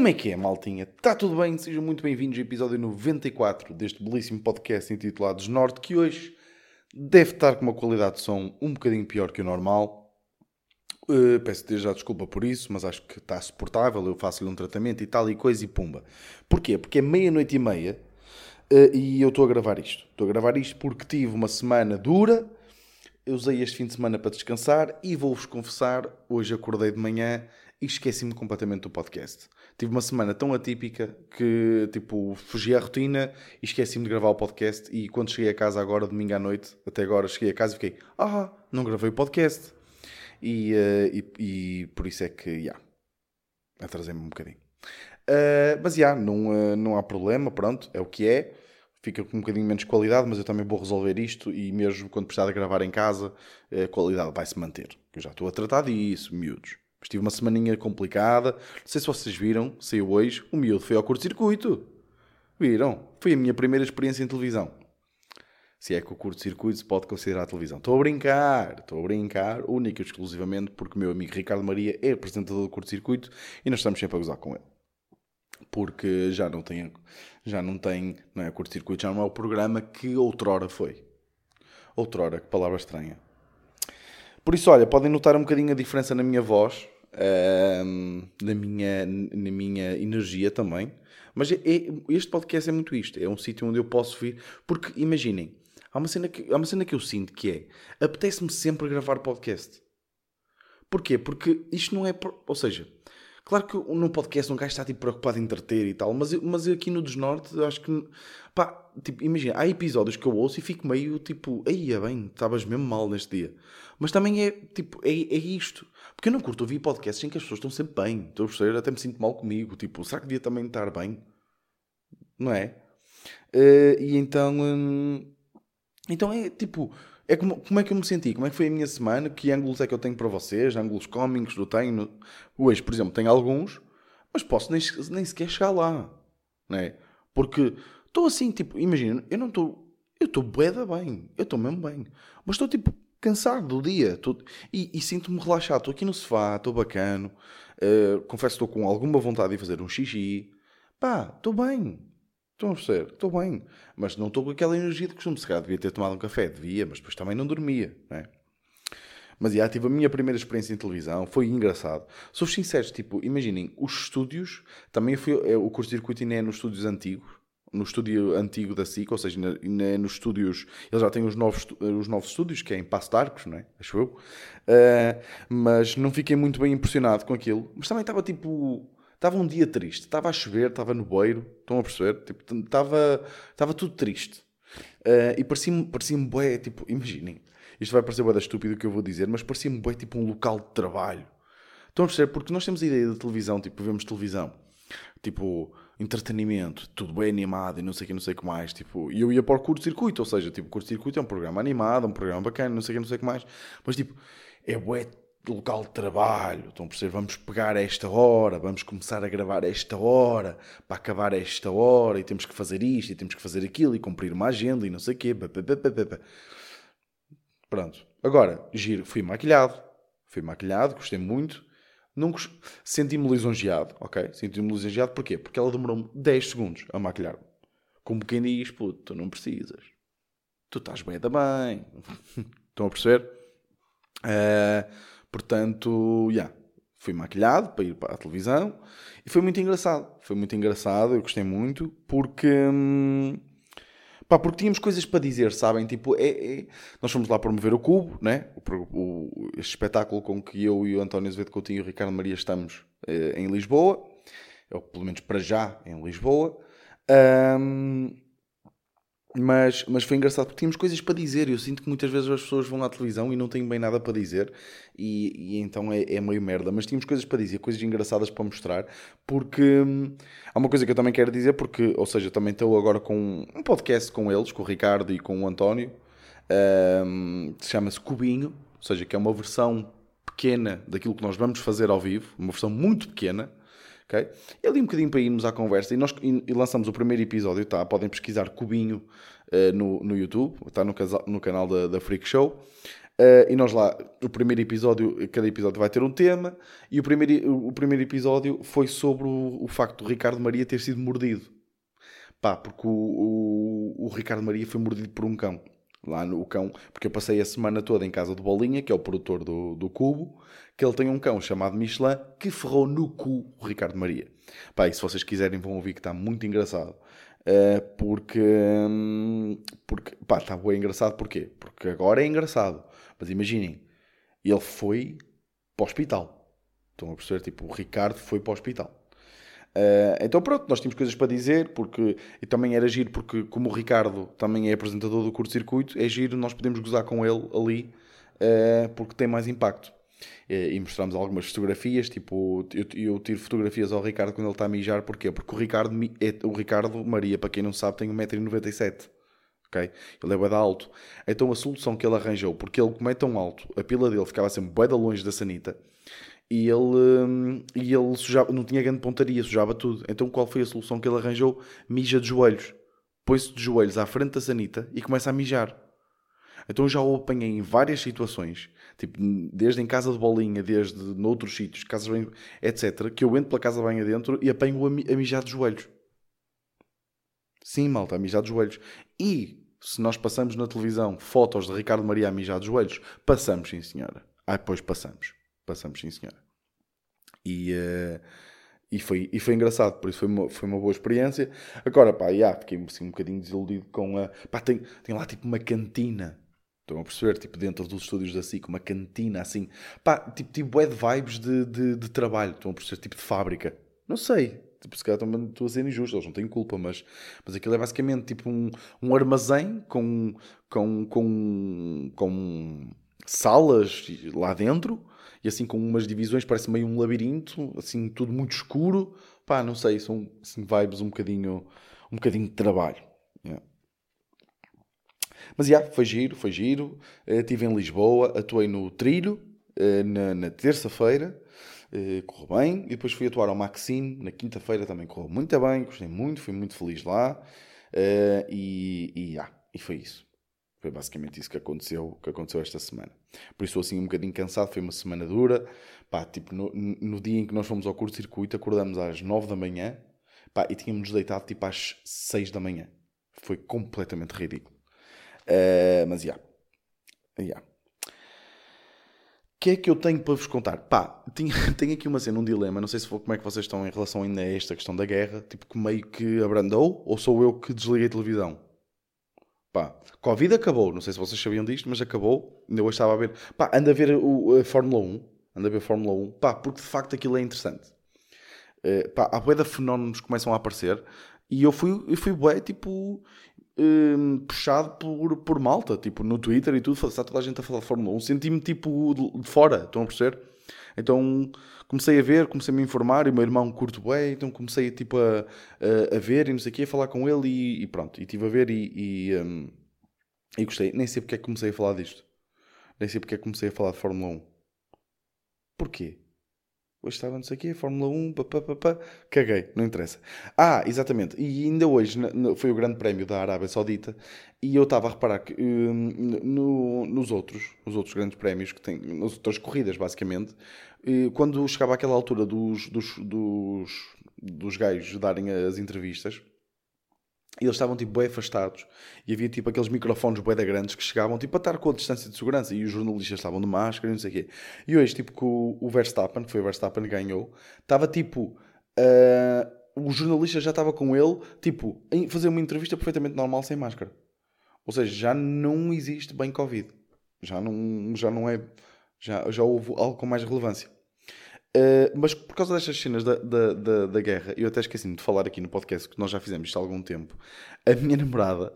Como é que é, maltinha? Está tudo bem? Sejam muito bem-vindos ao episódio 94 deste belíssimo podcast intitulado Desnorte, que hoje deve estar com uma qualidade de som um bocadinho pior que o normal. Uh, peço desde já desculpa por isso, mas acho que está suportável. Eu faço-lhe um tratamento e tal e coisa e pumba. Porquê? Porque é meia-noite e meia uh, e eu estou a gravar isto. Estou a gravar isto porque tive uma semana dura. Eu usei este fim de semana para descansar e vou-vos confessar, hoje acordei de manhã e esqueci-me completamente do podcast. Tive uma semana tão atípica que, tipo, fugi à rotina e esqueci-me de gravar o podcast. E quando cheguei a casa agora, domingo à noite, até agora, cheguei a casa e fiquei, ah, não gravei o podcast. E, uh, e, e, por isso é que, já, yeah, atrasei-me um bocadinho. Uh, mas, já, yeah, não, uh, não há problema, pronto, é o que é. Fica com um bocadinho menos qualidade, mas eu também vou resolver isto e mesmo quando precisar de gravar em casa, a qualidade vai se manter. Eu já estou a tratar disso, miúdos. Mas tive uma semaninha complicada. Não sei se vocês viram, saiu hoje, o miúdo foi ao curto-circuito. Viram? Foi a minha primeira experiência em televisão. Se é que o curto-circuito se pode considerar televisão. Estou a brincar, estou a brincar, única e exclusivamente porque o meu amigo Ricardo Maria é apresentador do curto-circuito e nós estamos sempre a gozar com ele. Porque já não tem, já não tem, não é curto-circuito, já não é o programa que outrora foi. Outrora, que palavra estranha. Por isso, olha, podem notar um bocadinho a diferença na minha voz, uh, na, minha, na minha energia também. Mas é, é, este podcast é muito isto. É um sítio onde eu posso vir. Porque, imaginem, há uma cena que, há uma cena que eu sinto que é... Apetece-me sempre gravar podcast. Porquê? Porque isto não é... Ou seja, claro que no podcast um gajo está tipo, preocupado em entreter e tal. Mas, mas aqui no Desnorte, acho que... Pá, tipo, imagina, há episódios que eu ouço e fico meio tipo... Aí, é bem, estavas mesmo mal neste dia. Mas também é tipo, é, é isto. Porque eu não curto ouvir podcasts em que as pessoas estão sempre bem. Estou a perceber? Até me sinto mal comigo. Tipo, será que devia também estar bem? Não é? Uh, e então. Hum, então é tipo. É como, como é que eu me senti? Como é que foi a minha semana? Que ângulos é que eu tenho para vocês? Ângulos cómicos eu tenho? Hoje, por exemplo, tenho alguns, mas posso nem, nem sequer chegar lá. Não é? Porque estou assim, tipo, imagina, eu não estou. Eu estou boeda bem. Eu estou mesmo bem. Mas estou tipo cansado do dia tô, e, e sinto-me relaxado. Estou aqui no sofá, estou bacano. Uh, confesso que estou com alguma vontade de fazer um xixi. Pá, estou bem. Estão a perceber? Estou bem. Mas não estou com aquela energia de costume. Se calhar devia ter tomado um café, devia, mas depois também não dormia. Não é? Mas já tive a minha primeira experiência em televisão, foi engraçado. Sou sincero, tipo, imaginem, os estúdios, também fui, é, o curso-circuito ainda é nos estúdios antigos, no estúdio antigo da SIC, ou seja, na, na, nos estúdios, eles já têm os novos, os novos estúdios, que é em Passo de Arcos, não é? Acho eu. Uh, mas não fiquei muito bem impressionado com aquilo. Mas também estava tipo. Estava um dia triste. Estava a chover, estava no beiro. Estão a perceber? Tipo, estava, estava tudo triste. Uh, e parecia-me parecia bué, tipo, imaginem. Isto vai parecer bué da estúpido o que eu vou dizer, mas parecia-me bué tipo um local de trabalho. Estão a perceber? Porque nós temos a ideia de televisão, tipo, vemos televisão. Tipo, entretenimento, tudo bem animado e não sei o que, não sei o que mais. Tipo, e eu ia para o curto-circuito, ou seja, tipo, curto-circuito é um programa animado, um programa bacana, não sei o que, não sei o que mais. Mas, tipo, é bué local de trabalho. Estão a perceber? Vamos pegar esta hora, vamos começar a gravar esta hora, para acabar esta hora, e temos que fazer isto, e temos que fazer aquilo, e cumprir uma agenda, e não sei o quê. Pronto. Agora, giro, fui maquilhado. Fui maquilhado, gostei muito. Não Senti-me lisonjeado, ok? Senti-me lisonjeado porquê? Porque ela demorou-me 10 segundos a maquilhar-me. Como quem diz, puto, tu não precisas. Tu estás bem da bem. Estão a perceber? Uh, portanto, já. Yeah, fui maquilhado para ir para a televisão e foi muito engraçado. Foi muito engraçado, eu gostei muito, porque. Hum, Pá, porque tínhamos coisas para dizer, sabem? Tipo, é, é... nós fomos lá promover o Cubo, né? O, o, este espetáculo com que eu e o António Azevedo Coutinho e o Ricardo Maria estamos eh, em Lisboa, ou pelo menos para já em Lisboa. Um, mas, mas foi engraçado porque tínhamos coisas para dizer. Eu sinto que muitas vezes as pessoas vão à televisão e não têm bem nada para dizer, e, e então é, é, meio merda. Mas tínhamos coisas para dizer, coisas engraçadas para mostrar, porque hum, há uma coisa que eu também quero dizer, porque, ou seja, também estou agora com um podcast com eles, com o Ricardo e com o António, hum, chama-se Cubinho, ou seja, que é uma versão pequena daquilo que nós vamos fazer ao vivo, uma versão muito pequena. Okay? E ali um bocadinho para irmos à conversa, e nós e lançamos o primeiro episódio, tá? podem pesquisar Cubinho uh, no, no YouTube, está no, no canal da, da Freak Show. Uh, e nós lá, o primeiro episódio, cada episódio vai ter um tema, e o primeiro, o primeiro episódio foi sobre o, o facto do Ricardo Maria ter sido mordido. Pá, porque o, o, o, Ricardo Maria foi mordido por um cão. Lá no cão, porque eu passei a semana toda em casa do Bolinha, que é o produtor do, do Cubo, que ele tem um cão chamado Michelin que ferrou no cu o Ricardo Maria. Pá, e se vocês quiserem vão ouvir que está muito engraçado. Uh, porque, hum, porque, pá, está bem engraçado porquê? Porque agora é engraçado mas imaginem, ele foi para o hospital. Estão a perceber? Tipo, o Ricardo foi para o hospital. Uh, então pronto, nós tínhamos coisas para dizer, porque e também era giro, porque como o Ricardo também é apresentador do curto-circuito, é giro, nós podemos gozar com ele ali, uh, porque tem mais impacto. Uh, e mostramos algumas fotografias, tipo, eu, eu, tiro fotografias ao Ricardo quando ele está a mijar, porquê? Porque o Ricardo, é, o Ricardo Maria, para quem não sabe, tem 1,97m ok? Ele é bué alto. Então a solução que ele arranjou, porque ele, como é tão alto, a pila dele ficava sempre bué longe da sanita, e ele, hum, e ele sujava, não tinha grande pontaria, sujava tudo. Então qual foi a solução que ele arranjou? Mija de joelhos. Põe-se de joelhos à frente da sanita e começa a mijar. Então já o apanhei em várias situações, tipo, desde em casa de bolinha, desde noutros sítios, casas bem, etc., que eu entro pela casa banho adentro e apanho-o a mijar de joelhos. Sim, malta, a mijar de joelhos. E se nós passamos na televisão fotos de Ricardo Maria a mijar de joelhos, passamos, sim senhora. Ah, pois passamos. Passamos, sim senhora. E, uh, e, foi, e foi engraçado, por isso foi uma, foi uma boa experiência. Agora, pá, yeah, fiquei assim, um bocadinho desiludido com a. Pá, tem, tem lá tipo uma cantina. Estão a perceber? Tipo, dentro dos estúdios da SIC, uma cantina assim. Pá, tipo, tipo, é de vibes de, de, de trabalho. Estão a perceber? Tipo de fábrica. Não sei. Tipo, se calhar estou a ser injusto, eles não têm culpa, mas, mas aquilo é basicamente tipo um, um armazém com, com, com, com salas lá dentro e assim com umas divisões, parece meio um labirinto, assim tudo muito escuro. Pá, não sei, são assim, vibes um bocadinho, um bocadinho de trabalho. Yeah. Mas já, yeah, foi giro, foi giro. Uh, estive em Lisboa, atuei no Trilho uh, na, na terça-feira. Uh, correu bem. E depois fui atuar ao Maxine na quinta-feira, também correu muito bem, gostei muito, fui muito feliz lá. Uh, e, e, ah, e foi isso. Foi basicamente isso que aconteceu, que aconteceu esta semana. Por isso, assim, um bocadinho cansado, foi uma semana dura. Pá, tipo, no, no dia em que nós fomos ao curto-circuito, acordamos às 9 da manhã pá, e tínhamos deitado tipo às 6 da manhã. Foi completamente ridículo. Uh, mas, já. Yeah. Yeah que é que eu tenho para vos contar? Pá, tenho, tenho aqui uma cena, um dilema. Não sei se for, como é que vocês estão em relação ainda a esta questão da guerra. Tipo, que meio que abrandou ou sou eu que desliguei a televisão? Pá, Covid acabou. Não sei se vocês sabiam disto, mas acabou. Ainda hoje estava a ver. Pá, anda a ver o, a Fórmula 1. Anda a ver a Fórmula 1. Pá, porque de facto aquilo é interessante. Uh, pá, há bué de fenómenos que começam a aparecer. E eu fui, eu fui bué, tipo um, puxado por, por malta, tipo, no Twitter e tudo, está toda a gente a falar de Fórmula 1. Senti-me, tipo, de, de, fora, estão a perceber? Então comecei a ver, comecei a me informar, e o meu irmão curto bem, então comecei, tipo, a, a, a, ver e não sei o quê, a falar com ele e, e pronto, e estive a ver e, e, um, e gostei. Nem sei porque é que comecei a falar disto. Nem sei porque é que comecei a falar de Fórmula 1. Porquê? Hoje estava não sei o quê, Fórmula 1, papapá, caguei, não interessa. Ah, exatamente, e ainda hoje foi o grande prémio da Arábia Saudita e eu estava a reparar que hum, no, nos outros, nos outros grandes prémios que tem, nas outras corridas basicamente, quando chegava àquela altura dos, dos, dos, dos gajos darem as entrevistas, e eles estavam tipo bem afastados e havia tipo aqueles microfones bem grandes que chegavam tipo a estar com a distância de segurança e os jornalistas estavam de máscara e não sei o quê. E hoje, tipo, que o, Verstappen, que foi o Verstappen que ganhou, estava tipo. Uh, o jornalista já estava com ele, tipo, em fazer uma entrevista perfeitamente normal sem máscara. Ou seja, já não existe bem Covid. Já não, já não é. Já, já houve algo com mais relevância. Uh, mas por causa destas cenas da, da, da, da guerra, eu até esqueci de falar aqui no podcast que nós já fizemos isto há algum tempo. A minha namorada,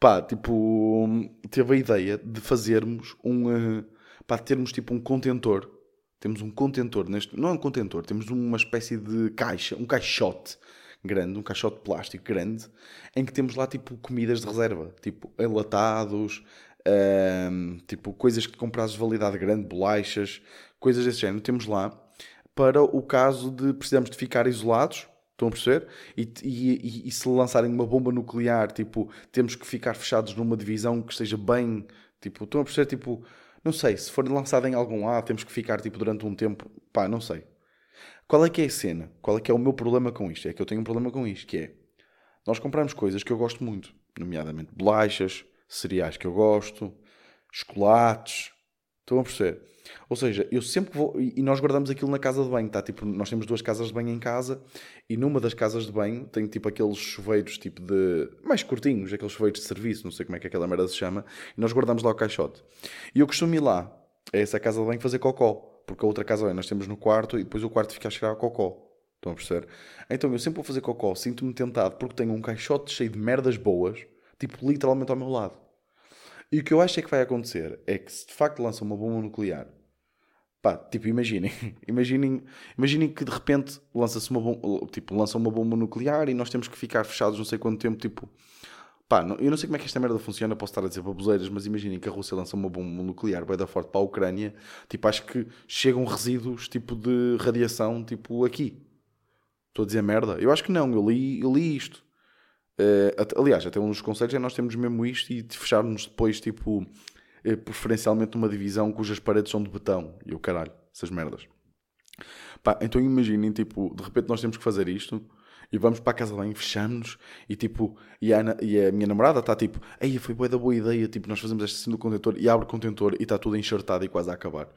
pá, tipo, teve a ideia de fazermos um, uh, pá, termos tipo um contentor. Temos um contentor neste, não é um contentor, temos uma espécie de caixa, um caixote grande, um caixote de plástico grande, em que temos lá tipo comidas de reserva, tipo enlatados, uh, tipo coisas que compras de validade grande, bolachas, coisas desse género, temos lá para o caso de precisamos de ficar isolados, estão a perceber? E, e, e, se lançarem uma bomba nuclear, tipo, temos que ficar fechados numa divisão que esteja bem, tipo, estão a perceber? Tipo, Não sei, se for lançado em algum lado, temos que ficar tipo durante um tempo. Pá, não sei. Qual é que é a cena? Qual é que é o meu problema com isto? É que eu tenho um problema com isto, que é nós compramos coisas que eu gosto muito, nomeadamente bolachas, cereais que eu gosto, chocolates. Estão a perceber? Ou seja, eu sempre vou. E nós guardamos aquilo na casa de banho, tá? Tipo, nós temos duas casas de banho em casa e numa das casas de banho tem tipo aqueles chuveiros tipo de. mais curtinhos, aqueles chuveiros de serviço, não sei como é que aquela merda se chama, e nós guardamos lá o caixote. E eu costumo ir lá, a essa casa de banho, fazer cocó, porque a outra casa de banho nós temos no quarto e depois o quarto fica a chegar a cocó. Estão a perceber? Então eu sempre vou fazer cocó, sinto-me tentado porque tenho um caixote cheio de merdas boas, tipo literalmente ao meu lado. E o que eu acho é que vai acontecer é que se de facto lança uma bomba nuclear, pá, tipo, imaginem, imaginem, imaginem que de repente lança-se uma bomba, tipo, lança uma bomba nuclear e nós temos que ficar fechados não sei quanto tempo, tipo, pá, não, eu não sei como é que esta merda funciona, posso estar a dizer baboseiras, mas imaginem que a Rússia lança uma bomba nuclear bem da forte para a Ucrânia, tipo, acho que chegam resíduos, tipo, de radiação, tipo, aqui. Estou a dizer merda? Eu acho que não, eu li, eu li isto. Uh, aliás, até um dos conselhos é nós temos mesmo isto e de fecharmos depois, tipo, uh, preferencialmente numa divisão cujas paredes são de betão. E o caralho, essas merdas. Pá, então imaginem, tipo, de repente nós temos que fazer isto e vamos para a casa de banho, fechamos e tipo, e a, e a minha namorada está tipo, aí foi boa da boa ideia, tipo, nós fazemos esta cena do contentor e abre o contentor e está tudo enxertado e quase a acabar.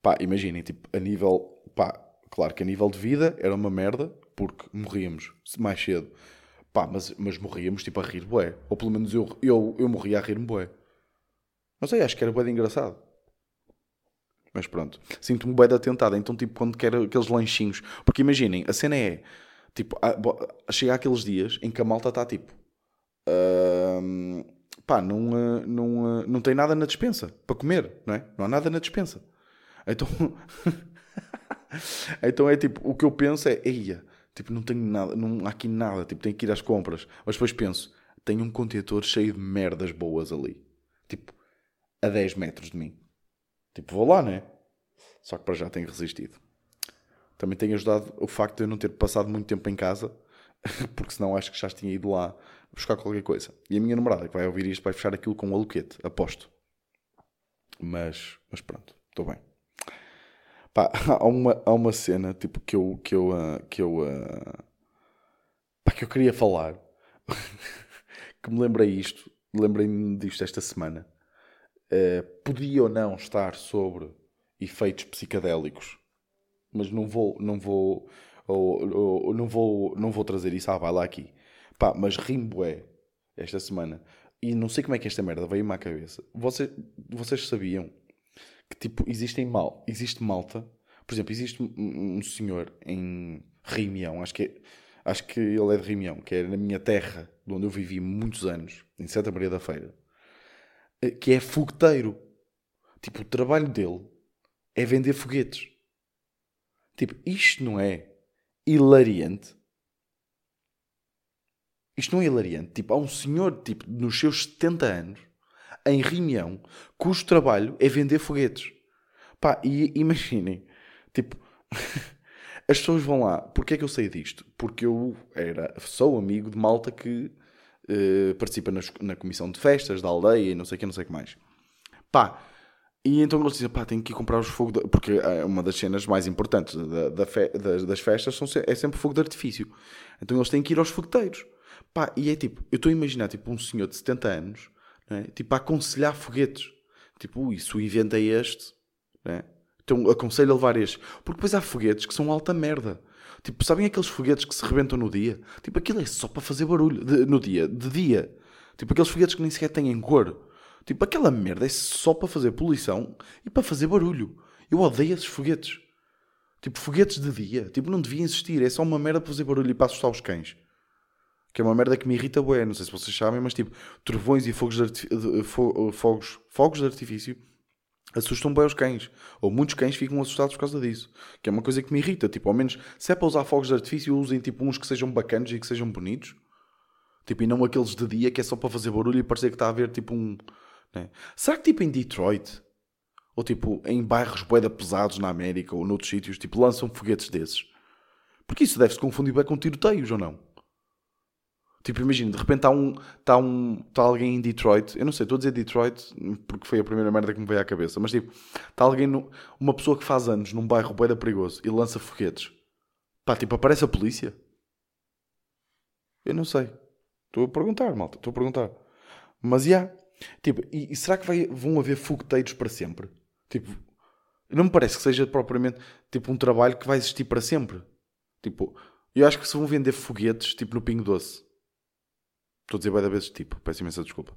Pá, imaginem, tipo, a nível, pá, claro que a nível de vida era uma merda, porque morríamos mais cedo. Pá, mas, mas morríamos tipo a rir bué. Ou pelo menos eu, eu, eu morria a rir-me bué. Não sei, acho que era bué de engraçado. Mas pronto, sinto-me bué de atentado. Então, tipo, quando quero aqueles lanchinhos... Porque imaginem, a cena é... Tipo, a, chega aqueles dias em que a malta está tipo... Uh, pá, não, uh, não, uh, não tem nada na dispensa para comer, não é? Não há nada na dispensa. Então... então é tipo, o que eu penso é... Eia, Tipo, não tenho nada, não há aqui nada, tipo, tenho que ir às compras. Mas depois penso, tenho um contentor cheio de merdas boas ali. Tipo, a 10 metros de mim. Tipo, vou lá, né? Só que para já tenho resistido. Também tem ajudado o facto de eu não ter passado muito tempo em casa, porque senão acho que já tinha ido lá buscar qualquer coisa. E a minha namorada, que vai ouvir isto, vai fechar aquilo com um aluquete, aposto. Mas, mas pronto, estou bem. Pá, há uma, há uma cena tipo, que eu, que eu, uh, que, eu, uh, pá, que eu queria falar. que me lembrei isto. Lembrei-me disto esta semana. Uh, podia ou não estar sobre efeitos psicadélicos. Mas não vou, não vou, ou, ou, não vou, não vou trazer isso. Ah, vai lá aqui. Pá, mas rimboé esta semana. E não sei como é que esta merda veio-me à cabeça. Vocês, vocês sabiam que tipo, existem mal, existe malta. Por exemplo, existe um, senhor em Rimião, acho que, é, acho que ele é de Rimião, que é na minha terra, de onde eu vivi muitos anos, em Santa Maria da Feira, eh, que é fogueteiro. Tipo, o trabalho dele é vender foguetes. Tipo, isto não é hilariante? Isto não é hilariante. Tipo, há um senhor, tipo, nos seus 70 anos, em Rimião, cujo trabalho é vender foguetes. Pá, e imaginem, tipo, as pessoas vão lá. Porquê é que eu sei disto? Porque eu era, sou amigo de malta que uh, participa nas, na comissão de festas da aldeia e não sei o que, não sei o que mais. Pá, e então eles dizem, pá, tenho que ir comprar os fogos, de... porque é uma das cenas mais importantes da, da fe... das, das, festas são, é sempre fogo de artifício. Então eles têm que ir aos fogueteiros. Pá, e é tipo, eu estou a imaginar, tipo, um senhor de 70 anos é? Tipo, a aconselhar foguetes. Tipo, ui, se o evento é este, então aconselho a levar este. Porque depois há foguetes que são alta merda. Tipo, sabem aqueles foguetes que se rebentam no dia? Tipo, aquilo é só para fazer barulho. De, no dia, de dia. Tipo, aqueles foguetes que nem sequer têm cor. Tipo, aquela merda é só para fazer poluição e para fazer barulho. Eu odeio esses foguetes. Tipo, foguetes de dia. Tipo, não devia existir. É só uma merda para fazer barulho e para assustar os cães. Que é uma merda que me irrita bué, não sei se vocês sabem, mas tipo, trovões e fogos de, de fogos, fogos de artifício assustam bem os cães. Ou muitos cães ficam assustados por causa disso. Que é uma coisa que me irrita. Tipo, ao menos, se é para usar fogos de artifício, usem tipo uns que sejam bacanos e que sejam bonitos. Tipo, e não aqueles de dia que é só para fazer barulho e parecer que está a haver tipo um... Né? Será que tipo em Detroit, ou tipo em bairros boeda pesados na América ou noutros sítios, tipo lançam foguetes desses? Porque isso deve-se confundir bem com tiroteios ou não? Tipo, imagina, de repente está um, tá um, tá alguém em Detroit, eu não sei, estou a dizer Detroit porque foi a primeira merda que me veio à cabeça, mas tipo, está alguém, no, uma pessoa que faz anos num bairro bem perigoso e lança foguetes. Pá, tipo, aparece a polícia? Eu não sei. Estou a perguntar, malta, estou a perguntar. Mas, já. Yeah. Tipo, e, e, será que vai, vão haver fogueteiros para sempre? Tipo, não me parece que seja propriamente, tipo, um trabalho que vai existir para sempre. Tipo, eu acho que se vão vender foguetes, tipo, no Pingo Doce Estou a dizer várias vezes tipo, peço imensa desculpa.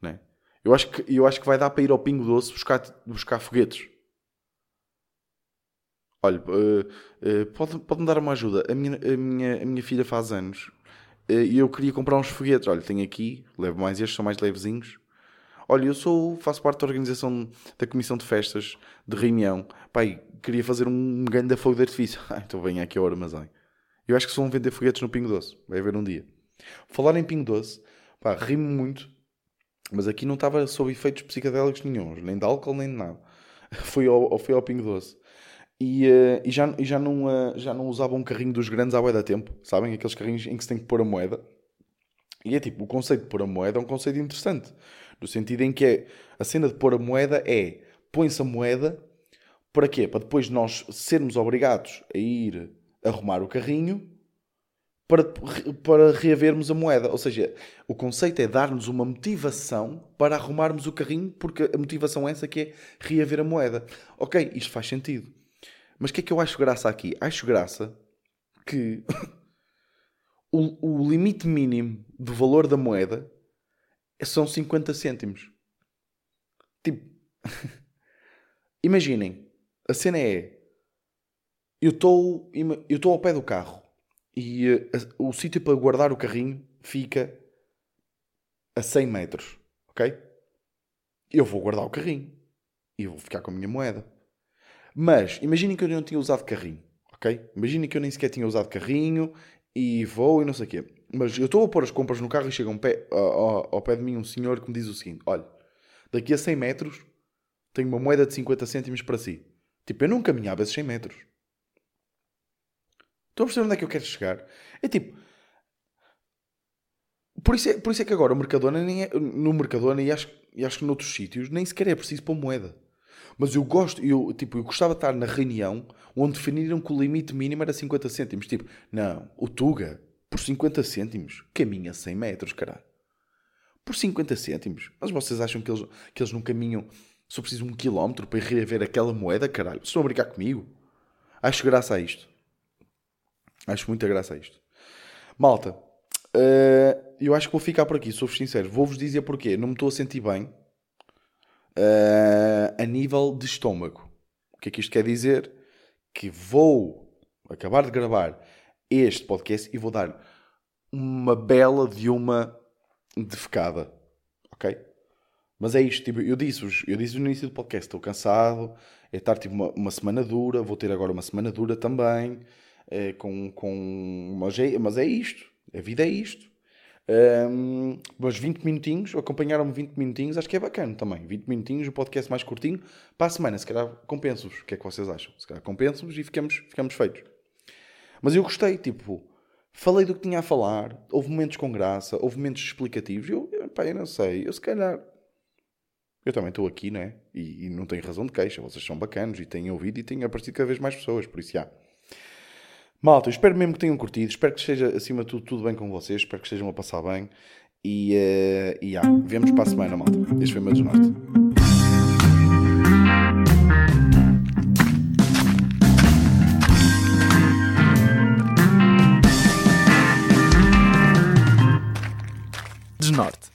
Né? Eu, acho que, eu acho que vai dar para ir ao Pingo Doce buscar, buscar foguetes. Olha, uh, uh, pode, pode-me dar uma ajuda. A minha, a minha, a minha filha faz anos uh, e eu queria comprar uns foguetes. Olha, tenho aqui, levo mais estes, são mais levezinhos. Olha, eu sou, faço parte da organização da Comissão de Festas de Reunião. Pai, queria fazer um grande fogo de artifício. Ah, então venha aqui ao armazém. Eu acho que se vão vender foguetes no Pingo Doce. Vai haver um dia. Falar em Pingo Doce, pá, rimo muito, mas aqui não estava sob efeitos psicodélicos nenhums, nem de álcool, nem de nada. Fui ao, fui ao Pingo Doce. E, uh, e, já, e já, não, uh, já não usava um carrinho dos grandes à bué da tempo, sabem? Aqueles carrinhos em que se tem que pôr a moeda. E é tipo, o conceito de pôr a moeda é um conceito interessante. No sentido em que é, a cena de pôr a moeda é, põe-se a moeda, para quê? Para depois nós sermos obrigados a ir arrumar o carrinho para, para reavermos a moeda. Ou seja, o conceito é dar-nos uma motivação para arrumarmos o carrinho, porque a motivação é essa que é reaver a moeda. Ok, isto faz sentido. Mas o que é que eu acho graça aqui? Acho graça que o, o limite mínimo do valor da moeda são 50 cêntimos. Tipo, imaginem, a cena é: eu estou ao pé do carro e uh, o sítio para guardar o carrinho fica a 100 metros, ok? Eu vou guardar o carrinho e vou ficar com a minha moeda. Mas imaginem que eu não tinha usado carrinho, ok? Imaginem que eu nem sequer tinha usado carrinho e vou e não sei o quê. Mas eu estou a pôr as compras no carro e chega um pé, ao, ao pé de mim um senhor que me diz o seguinte: olha, daqui a 100 metros tenho uma moeda de 50 cêntimos para si. Tipo, eu não caminhava esses 100 metros. Estão a perceber onde é que eu quero chegar? É tipo. Por isso é, por isso é que agora o Mercadona nem é, no Mercadona e acho, e acho que noutros sítios nem sequer é preciso pôr moeda. Mas eu gosto, eu, tipo, eu gostava de estar na reunião onde definiram que o limite mínimo era 50 cêntimos. Tipo, não, o Tuga, por 50 cêntimos, caminha 100 metros, caralho. Por 50 cêntimos. Mas vocês acham que eles, que eles não caminham só precisam um quilómetro para ir reaver aquela moeda, caralho? Estão a brincar comigo? Acho graça a isto. Acho muita graça a isto. Malta, uh, eu acho que vou ficar por aqui, sou-vos sincero. Vou-vos dizer porquê. Não me estou a sentir bem uh, a nível de estômago. O que é que isto quer dizer? Que vou acabar de gravar este podcast e vou dar uma bela de uma defecada. Ok? Mas é isto, tipo, eu disse-vos, eu disse no início do podcast, estou cansado, é estar tipo uma, uma semana dura, vou ter agora uma semana dura também é, com, com mas, é, mas é isto, a vida é isto. Um, mas 20 minutinhos, acompanharam-me 20 minutinhos, acho que é bacana também. 20 minutinhos, o podcast mais curtinho, para a semana, se calhar compenso-vos. O que é que vocês acham? Se calhar compenso-vos e ficamos, ficamos feitos. Mas eu gostei, tipo, falei do que tinha a falar, houve momentos com graça, houve momentos explicativos. Eu, pá, eu não sei, eu se calhar. Eu também estou aqui, né? E, e não tenho razão de queixa, vocês são bacanos e têm ouvido e têm aparecido cada vez mais pessoas, por isso já. Malta, espero mesmo que tenham curtido. Espero que esteja, acima de tudo, tudo bem com vocês. Espero que estejam a passar bem. E, uh, e yeah, vemos para a semana, malta. Este foi o meu. Desnorte.